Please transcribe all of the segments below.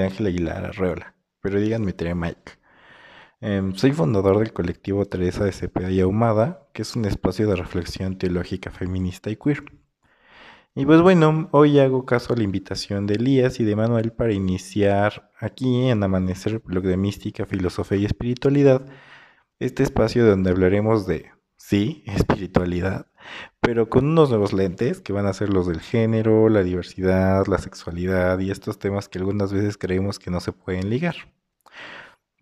Miguel Ángel Aguilar Arreola, pero díganme Tere Mike. Em, soy fundador del colectivo Teresa de Cepeda y Ahumada, que es un espacio de reflexión teológica feminista y queer. Y pues bueno, hoy hago caso a la invitación de Elías y de Manuel para iniciar aquí en Amanecer, blog de mística, filosofía y espiritualidad, este espacio donde hablaremos de, sí, espiritualidad, pero con unos nuevos lentes que van a ser los del género, la diversidad, la sexualidad y estos temas que algunas veces creemos que no se pueden ligar.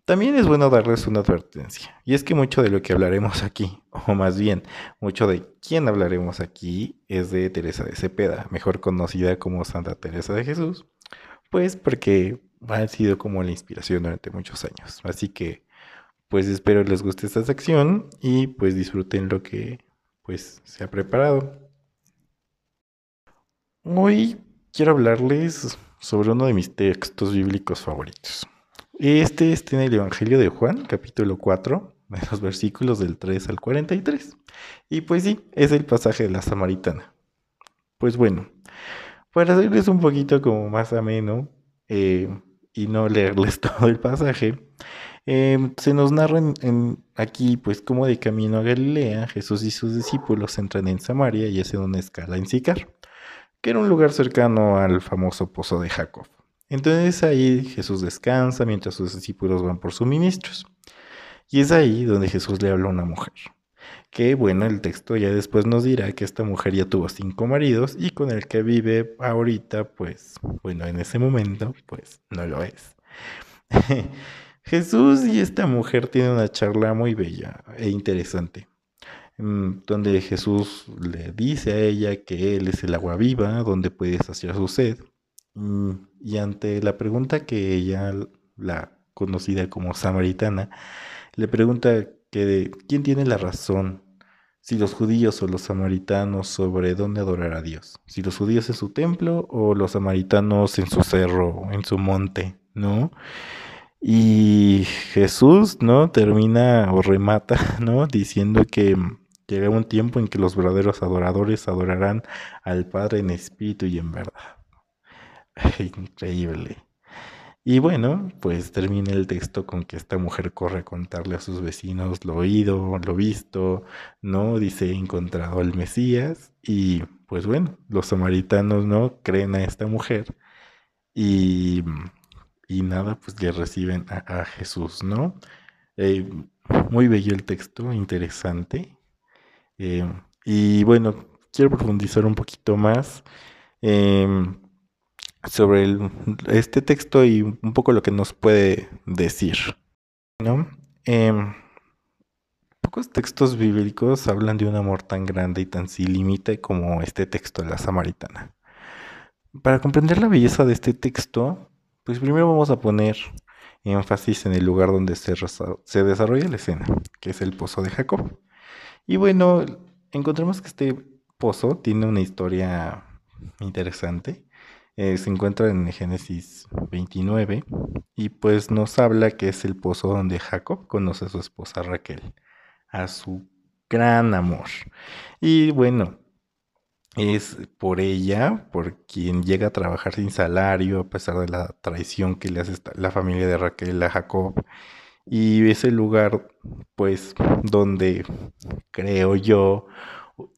También es bueno darles una advertencia, y es que mucho de lo que hablaremos aquí, o más bien, mucho de quién hablaremos aquí, es de Teresa de Cepeda, mejor conocida como Santa Teresa de Jesús, pues porque ha sido como la inspiración durante muchos años. Así que, pues espero les guste esta sección y pues disfruten lo que pues se ha preparado. Hoy quiero hablarles sobre uno de mis textos bíblicos favoritos. Este está en el Evangelio de Juan, capítulo 4, de los versículos del 3 al 43. Y pues sí, es el pasaje de la Samaritana. Pues bueno, para hacerles un poquito como más ameno eh, y no leerles todo el pasaje, em, se nos narra aquí, pues como de camino a Galilea, Jesús y sus discípulos entran en Samaria y hacen una escala en Sicar, que era un lugar cercano al famoso pozo de Jacob. Entonces ahí Jesús descansa mientras sus discípulos van por suministros. Y es ahí donde Jesús le habla a una mujer. Que bueno, el texto ya después nos dirá que esta mujer ya tuvo cinco maridos y con el que vive ahorita, pues, bueno, en ese momento, pues no lo es. Jesús y esta mujer tienen una charla muy bella e interesante, mm, donde Jesús le dice a ella que Él es el agua viva, donde puede saciar su sed, Mm, y ante la pregunta que ella, la conocida como samaritana, le pregunta que de, quién tiene la razón, si los judíos o los samaritanos sobre dónde adorar a Dios, si los judíos en su templo o los samaritanos en su cerro, en su monte, ¿no? Y Jesús, ¿no? Termina o remata, ¿no? Diciendo que llega un tiempo en que los verdaderos adoradores adorarán al Padre en espíritu y en verdad. Increíble. Y bueno, pues termina el texto con que esta mujer corre a contarle a sus vecinos lo oído, lo visto, ¿no? Dice, he encontrado al Mesías y pues bueno, los samaritanos, ¿no? Creen a esta mujer y, y nada, pues le reciben a, Jesús, ¿no? Eh, muy bello el texto, interesante. Eh, y bueno, quiero profundizar un poquito más. Eh, sobre este texto y un poco lo que nos puede decir. ¿no? Pocos textos bíblicos hablan de un amor tan grande y tan sin límite como este texto de la Samaritana. Para comprender la belleza de este texto, pues primero vamos a poner énfasis en el lugar donde se, desarrolla la escena, que es el pozo de Jacob. Y bueno, encontramos que este pozo tiene una historia interesante eh, se encuentra en Génesis 29 y pues nos habla que es el pozo donde Jacob conoce a su esposa Raquel, a su gran amor. Y bueno, es por ella, por quien llega a trabajar sin salario, a pesar de la traición que le hace la familia de Raquel a Jacob. Y es el lugar, pues, donde creo yo,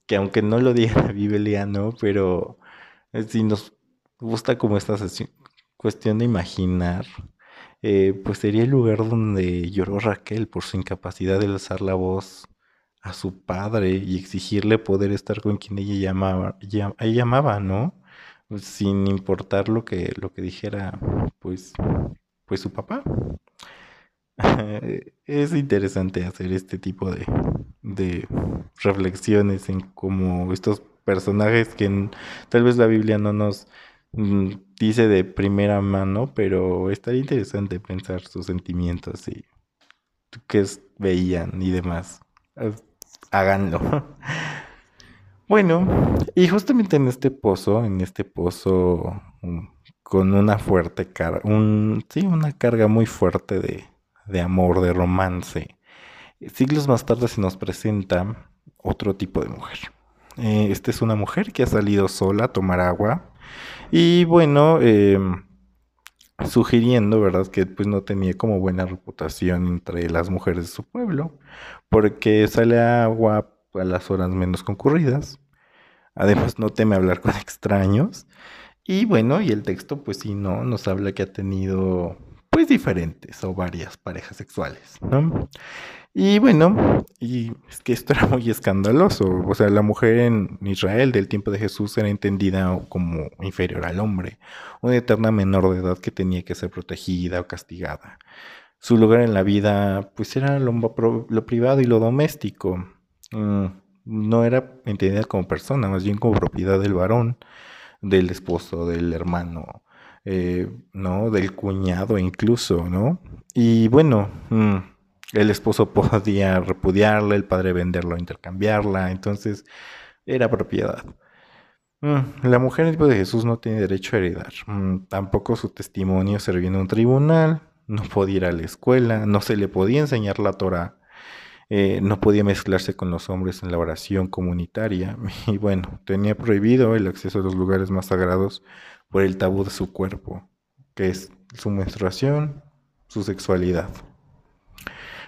que aunque no lo diga la Biblia, ¿no? Pero eh, si nos gusta como esta cuestión de imaginar, eh, pues sería el lugar donde lloró Raquel por su incapacidad de alzar la voz a su padre y exigirle poder estar con quien ella llamaba, ella llamaba, ¿no? Sin importar lo que, lo que dijera, pues, pues su papá. es interesante hacer este tipo de, de reflexiones en cómo estos personajes que tal vez la Biblia no nos Mm, dice de primera mano, pero estaría interesante pensar sus sentimientos y qué veían y demás. Háganlo. Bueno, y justamente en este pozo, en este pozo mm, con una fuerte carga, un, sí, una carga muy fuerte de, de amor, de romance, siglos más tarde se nos presenta otro tipo de mujer. Eh, esta es una mujer que ha salido sola a tomar agua y bueno, em, sugiriendo, ¿verdad?, que pues no tenía como buena reputación entre las mujeres de su pueblo, porque sale agua a las horas menos concurridas, además no teme hablar con extraños, y bueno, y el texto pues sí, no, nos habla que ha tenido pues diferentes o varias parejas sexuales, ¿no? Y bueno, y es que esto era muy escandaloso. O sea, la mujer en Israel del tiempo de Jesús era entendida como inferior al hombre, una eterna menor de edad que tenía que ser protegida o castigada. Su lugar en la vida, pues era lo, privado y lo doméstico. Mm, no era entendida como persona, más bien como propiedad del varón, del esposo, del hermano, eh, ¿no? Del cuñado incluso, ¿no? Y bueno, mm, el esposo podía repudiarla, el padre venderla o intercambiarla, entonces era propiedad. Mm, la mujer en el de Jesús no tiene derecho a heredar. Mm, tampoco su testimonio servía en un tribunal, no podía ir a la escuela, no se le podía enseñar la Torah, eh, no podía mezclarse con los hombres en la oración comunitaria y bueno, tenía prohibido el acceso a los lugares más sagrados por el tabú de su cuerpo, que es su menstruación, su sexualidad.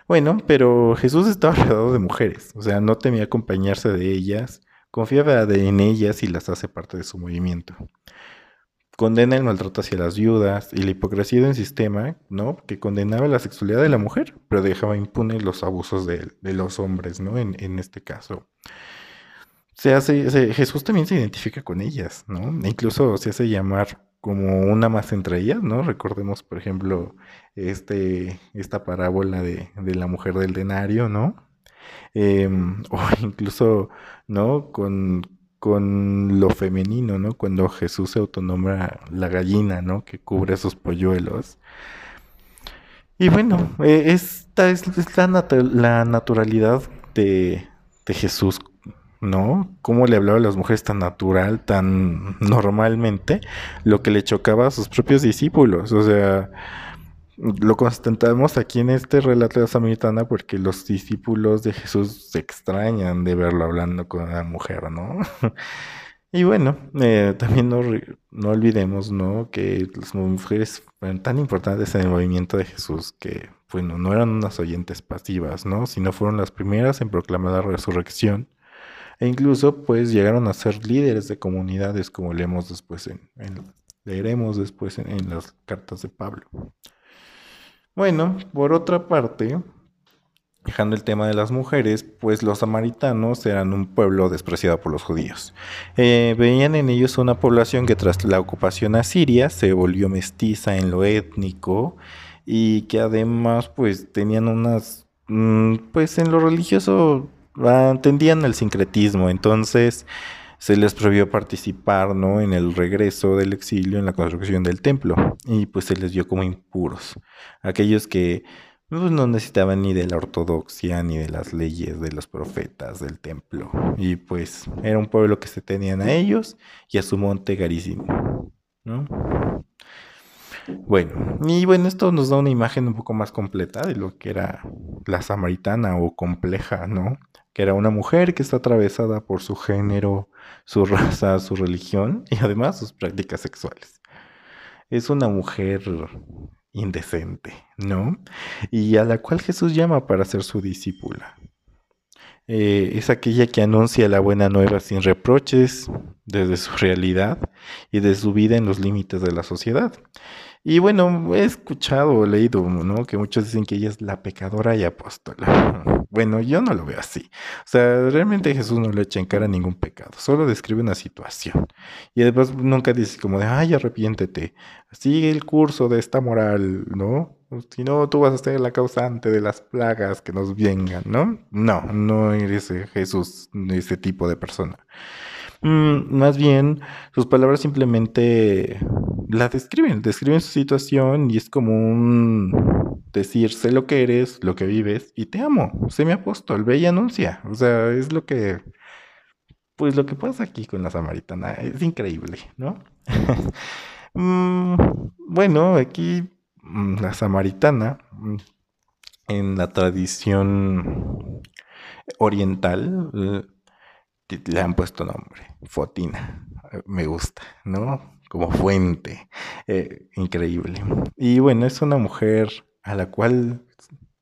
Bueno, pero Jesús estaba rodeado de mujeres, o sea, no temía acompañarse de ellas, confiaba en ellas y las hace parte de su movimiento. Condena el maltrato hacia las viudas y la hipocresía de un sistema, ¿no? Que condenaba la sexualidad de la mujer, pero dejaba impunes los abusos de, los hombres, ¿no? En, este caso. Se hace, Jesús también se identifica con ellas, ¿no? E incluso se hace llamar como una más entre ellas, ¿no? Recordemos, por ejemplo, este, esta parábola de, la mujer del denario, ¿no? Em, o incluso, ¿no? Con, con lo femenino, ¿no? Cuando Jesús se autonombra la gallina, ¿no? Que cubre sus polluelos. Y bueno, eh, esta es, la, naturalidad de, de Jesús ¿no? Cómo le hablaba a las mujeres tan natural, tan normalmente, lo que le chocaba a sus propios discípulos. O sea, lo constatamos aquí en este relato de la Samaritana porque los discípulos de Jesús se extrañan de verlo hablando con una mujer, ¿no? y bueno, eh, también no, no, olvidemos, ¿no? Que las mujeres fueron tan importantes en el movimiento de Jesús que, bueno, no eran unas oyentes pasivas, ¿no? Sino fueron las primeras en proclamar la resurrección e incluso pues llegaron a ser líderes de comunidades como leemos después en, leeremos después en, las cartas de Pablo. Bueno, por otra parte, Dejando el tema de las mujeres, pues los samaritanos eran un pueblo despreciado por los judíos. Eh, veían en ellos una población que tras la ocupación asiria se volvió mestiza en lo étnico y que además pues tenían unas, mm, pues en lo religioso entendían el sincretismo, entonces se les prohibió participar ¿no? en el regreso del exilio, en la construcción del templo, y pues se les dio como impuros. Aquellos que pues, no necesitaban ni de la ortodoxia, ni de las leyes de los profetas del templo, y pues era un pueblo que se tenían a ellos y a su monte garísimo. ¿no? Bueno, y bueno, esto nos da una imagen un poco más completa de lo que era la samaritana o compleja, ¿no? Que era una mujer que está atravesada por su género, su raza, su religión y además sus prácticas sexuales. Es una mujer indecente, ¿no? Y a la cual Jesús llama para ser su discípula. Eh, es aquella que anuncia la buena nueva sin reproches desde su realidad y de su vida en los límites de la sociedad. Y bueno, he escuchado leído, ¿no? Que muchos dicen que ella es la pecadora y apóstola. Bueno, yo no lo veo así. O sea, realmente Jesús no le echa en cara ningún pecado, solo describe una situación. Y después nunca dice como de, ay, arrepiéntete, sigue el curso de esta moral, ¿no? Si no, tú vas a ser la causante de las plagas que nos vengan, ¿no? No, no eres Jesús, ese tipo de persona. Mm, más bien, sus palabras simplemente la describen, describen su situación y es como un decir, sé lo que eres, lo que vives y te amo, sé mi apóstol, ve y anuncia. O sea, es lo que, pues lo que pasa aquí con la samaritana, es increíble, ¿no? Mm, bueno, aquí mm, la samaritana, en la tradición oriental, le han puesto nombre, Fotina. Me gusta, ¿no? Como fuente. Eh, increíble. Y bueno, es una mujer a la cual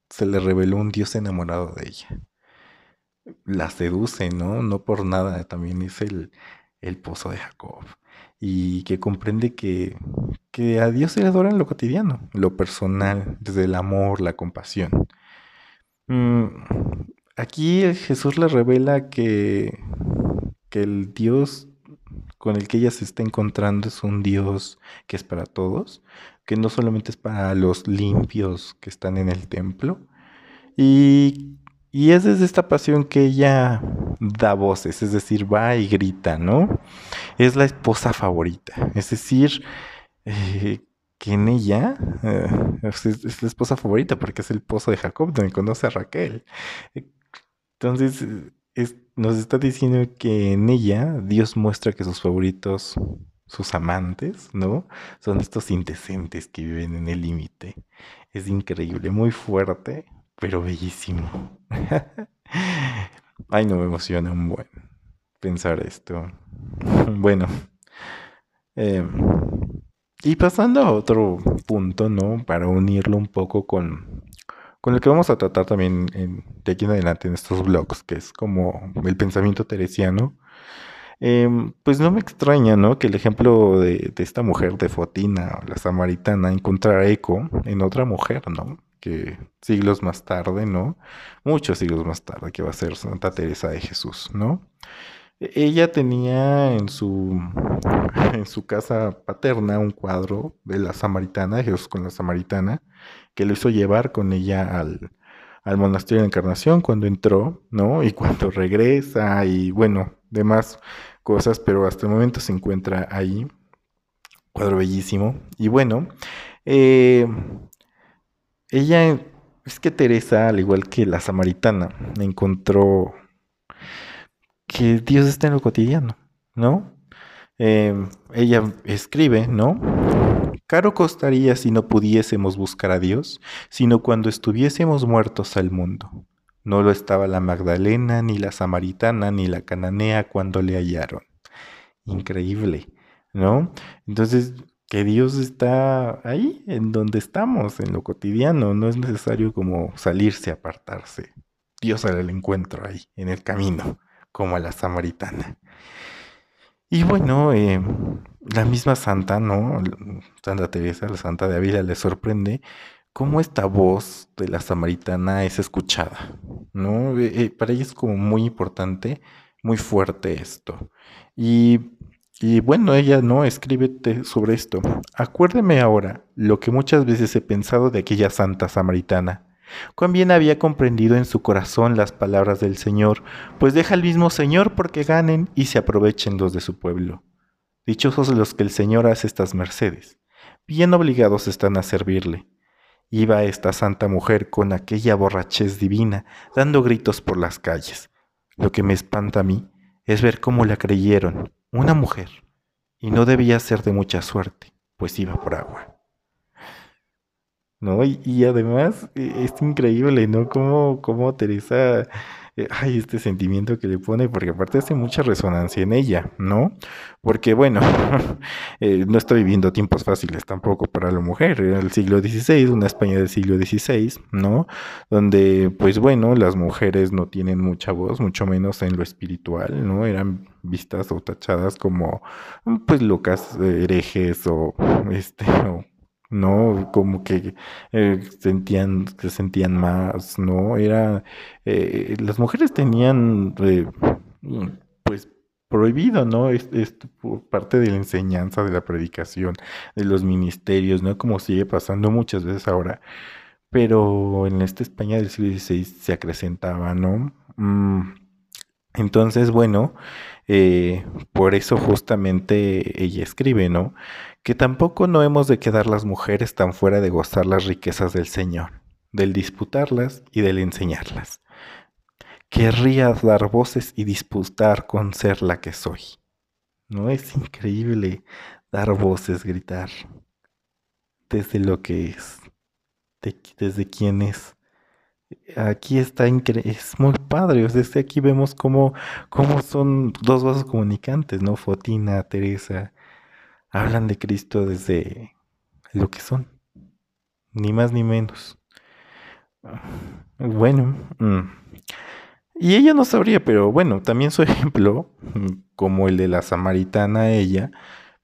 se le reveló un Dios enamorado de ella. La seduce, ¿no? No por nada, también es el, el pozo de Jacob. Y que comprende que, que a Dios se le adora en lo cotidiano, lo personal, desde el amor, la compasión. Mm, aquí Jesús le revela que, que el Dios con el que ella se está encontrando es un Dios que es para todos, que no solamente es para los limpios que están en el templo, y, y es desde esta pasión que ella da voces, es decir, va y grita, ¿no? Es la esposa favorita, es decir, eh, que en ella eh, es, la esposa favorita porque es el pozo de Jacob donde conoce a Raquel. Entonces, nos está diciendo que en ella Dios muestra que sus favoritos, sus amantes, ¿no? Son estos indecentes que viven en el límite. Es increíble, muy fuerte, pero bellísimo. Ay, no me emociona un buen pensar esto. Bueno. Eh, y pasando a otro punto, ¿no? Para unirlo un poco con, con el que vamos a tratar también de aquí en adelante en estos blogs, que es como el pensamiento teresiano. Em, pues no me extraña, ¿no? Que el ejemplo de, esta mujer, de Fotina, la samaritana, encontrara eco en otra mujer, ¿no? Que siglos más tarde, ¿no? Muchos siglos más tarde, que va a ser Santa Teresa de Jesús, ¿no? Ella tenía en su, en su casa paterna un cuadro de la samaritana, Jesús con la samaritana, que lo hizo llevar con ella al, al monasterio de Encarnación cuando entró, ¿no? Y cuando regresa y bueno, demás cosas, pero hasta el momento se encuentra ahí. Cuadro bellísimo. Y bueno, eh, ella, es que Teresa, al igual que la samaritana, encontró que Dios está en lo cotidiano, ¿no? Em, ella escribe, ¿no? Caro costaría si no pudiésemos buscar a Dios, sino cuando estuviésemos muertos al mundo. No lo estaba la Magdalena, ni la Samaritana, ni la Cananea cuando le hallaron. Increíble, ¿no? Entonces, que Dios está ahí, en donde estamos, en lo cotidiano. No es necesario como salirse, apartarse. Dios el encuentro ahí, en el camino como a la samaritana. Y bueno, eh, la misma santa, ¿no? Santa Teresa, la santa de Ávila, le sorprende cómo esta voz de la samaritana es escuchada, ¿no? Eh, eh, para ella es como muy importante, muy fuerte esto. Y, y bueno, ella, ¿no? Escríbete sobre esto. Acuérdeme ahora lo que muchas veces he pensado de aquella santa samaritana Cuán bien había comprendido en su corazón las palabras del Señor, pues deja al mismo Señor porque ganen y se aprovechen los de su pueblo. Dichosos los que el Señor hace estas mercedes, bien obligados están a servirle. Iba esta santa mujer con aquella borrachez divina, dando gritos por las calles. Lo que me espanta a mí es ver cómo la creyeron, una mujer, y no debía ser de mucha suerte, pues iba por agua. ¿no? Y, además eh, es increíble, ¿no? Cómo, cómo Teresa, eh, ay, este sentimiento que le pone, porque aparte hace mucha resonancia en ella, ¿no? Porque, bueno, eh, no está viviendo tiempos fáciles tampoco para la mujer, era el siglo XVI, una España del siglo XVI, ¿no? Donde, pues bueno, las mujeres no tienen mucha voz, mucho menos en lo espiritual, ¿no? Eran vistas o tachadas como, pues, locas, herejes o, este, o ¿no? Como que eh, sentían, se sentían más, ¿no? Era, eh, las mujeres tenían, eh, pues, prohibido, ¿no? Es, parte de la enseñanza, de la predicación, de los ministerios, ¿no? Como sigue pasando muchas veces ahora. Pero en esta España del siglo XVI se acrecentaba, ¿no? Mm, entonces, bueno, por eso justamente ella escribe, ¿no? que tampoco no hemos de quedar las mujeres tan fuera de gozar las riquezas del Señor, del disputarlas y del enseñarlas. Querría dar voces y disputar con ser la que soy. ¿No es increíble dar voces, gritar desde lo que es, desde quién es? Aquí está es muy padre. Desde aquí vemos cómo, cómo son dos vasos comunicantes, ¿no? Fotina, Teresa, hablan de Cristo desde lo que son, ni más ni menos. Bueno, mm, y ella no sabría, pero bueno, también su ejemplo, como el de la samaritana ella,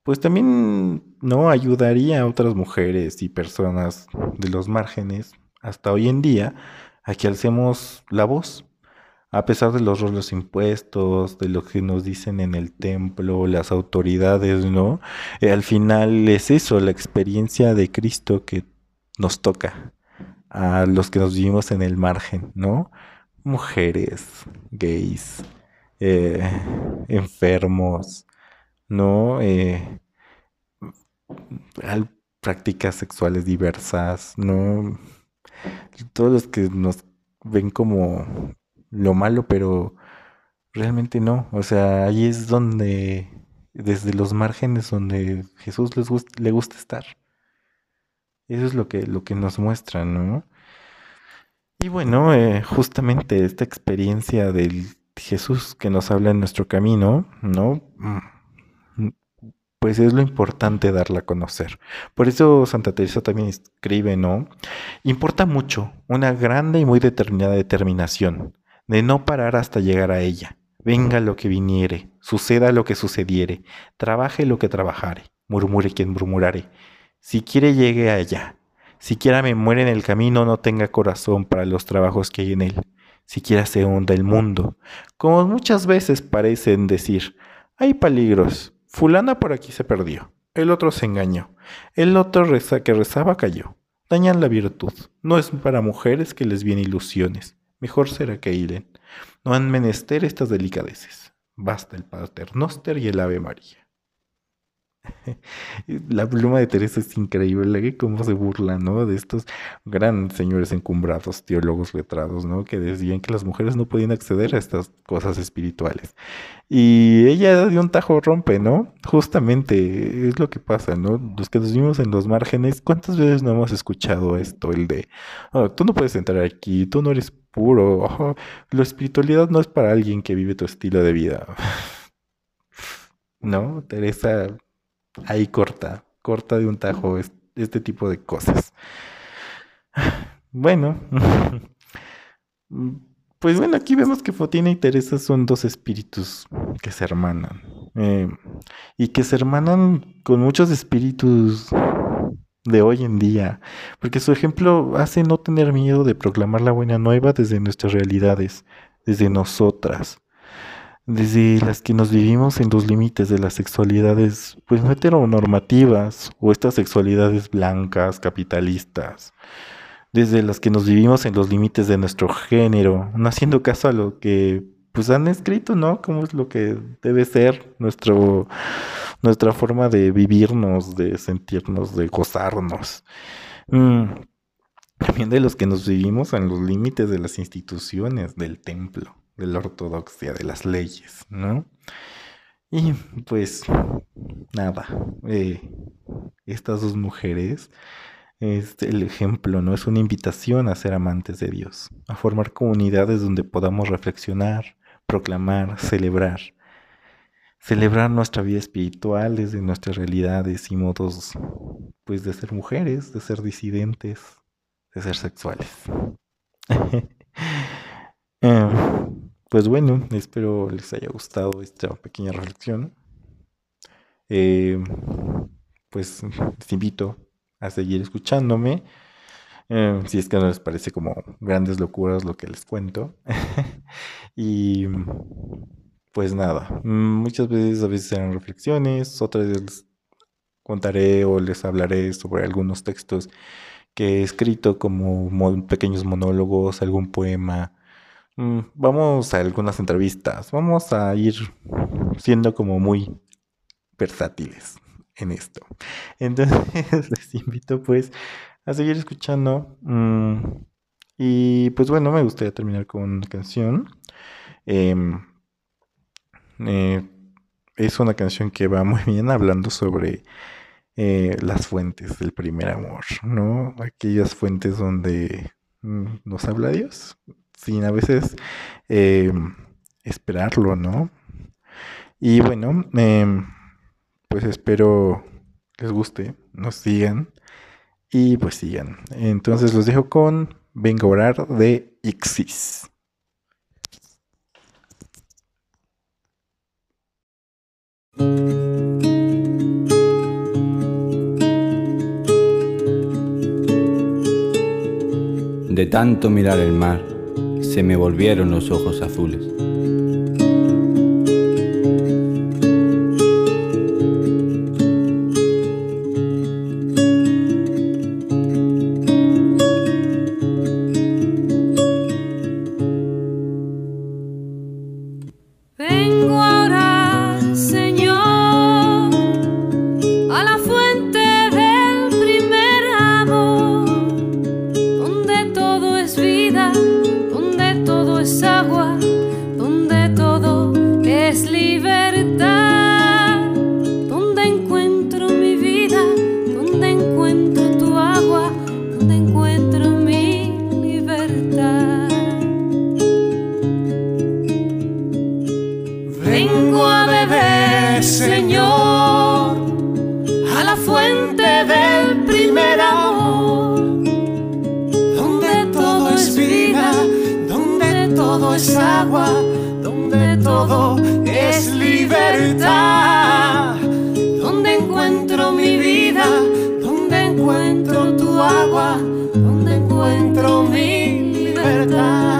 pues también no ayudaría a otras mujeres y personas de los márgenes hasta hoy en día a que alcemos la voz a pesar de los roles impuestos, de lo que nos dicen en el templo, las autoridades, ¿no? Eh, al final es eso, la experiencia de Cristo que nos toca a los que nos vivimos en el margen, ¿no? Mujeres, gays, eh, enfermos, ¿no? Eh, prácticas sexuales diversas, ¿no? Todos los que nos ven como lo malo, pero realmente no. O sea, ahí es donde, desde los márgenes donde Jesús les le gusta estar. Eso es lo que, lo que nos muestra, ¿no? Y bueno, eh, justamente esta experiencia del Jesús que nos habla en nuestro camino, ¿no? Pues es lo importante darla a conocer. Por eso Santa Teresa también escribe, ¿no? Importa mucho una grande y muy determinada determinación de no parar hasta llegar a ella. Venga lo que viniere, suceda lo que sucediere, trabaje lo que trabajare, murmure quien murmurare. Si quiere llegue allá, siquiera me muere en el camino, no tenga corazón para los trabajos que hay en él, siquiera se hunda el mundo, como muchas veces parecen decir, hay peligros, fulana por aquí se perdió, el otro se engañó, el otro reza que rezaba cayó, dañan la virtud, no es para mujeres que les vienen ilusiones, Mejor será que iren. No han menester estas delicadeces. Basta el Pater Noster y el Ave María. La pluma de Teresa es increíble, cómo se burla, ¿no? De estos grandes señores encumbrados, teólogos letrados, ¿no? Que decían que las mujeres no podían acceder a estas cosas espirituales. Y ella de un tajo rompe, ¿no? Justamente es lo que pasa, ¿no? Los que nos vimos en los márgenes, ¿cuántas veces no hemos escuchado esto? El de, oh, tú no puedes entrar aquí, tú no eres puro, la espiritualidad no es para alguien que vive tu estilo de vida. ¿No? Teresa ahí corta, corta de un tajo este tipo de cosas. Bueno, pues bueno, aquí vemos que Fotina y Teresa son dos espíritus que se hermanan. Eh, y que se hermanan con muchos espíritus de hoy en día. Porque su ejemplo hace no tener miedo de proclamar la buena nueva desde nuestras realidades, desde nosotras desde las que nos vivimos en los límites de las sexualidades, pues no heteronormativas o estas sexualidades blancas, capitalistas, desde las que nos vivimos en los límites de nuestro género, no haciendo caso a lo que pues han escrito, ¿no? Cómo es lo que debe ser nuestro nuestra forma de vivirnos, de sentirnos, de gozarnos. Mm, también de los que nos vivimos en los límites de las instituciones del templo de la ortodoxia, de las leyes, ¿no? Y pues nada, eh, estas dos mujeres es el ejemplo, ¿no? Es una invitación a ser amantes de Dios, a formar comunidades donde podamos reflexionar, proclamar, celebrar. Celebrar nuestra vida espiritual desde nuestras realidades y modos, pues, de ser mujeres, de ser disidentes, de ser sexuales. Em, pues bueno, espero les haya gustado esta pequeña reflexión. Eh, pues les invito a seguir escuchándome. Eh, si es que no les parece como grandes locuras lo que les cuento. y pues nada, muchas veces a veces serán reflexiones, otras veces les contaré o les hablaré sobre algunos textos que he escrito como pequeños monólogos, algún poema vamos a algunas entrevistas, vamos a ir siendo como muy versátiles en esto. Entonces les invito pues a seguir escuchando. Mm, y pues bueno, me gustaría terminar con una canción. Em, eh, es una canción que va muy bien hablando sobre eh, las fuentes del primer amor, ¿no? Aquellas fuentes donde mm, nos habla Dios, sin a veces eh, esperarlo, ¿no? Y bueno, pues espero les guste, nos sigan y pues sigan. Entonces los dejo con Venga a orar de Ixis. De tanto mirar el mar, se me volvieron los ojos azules. Todo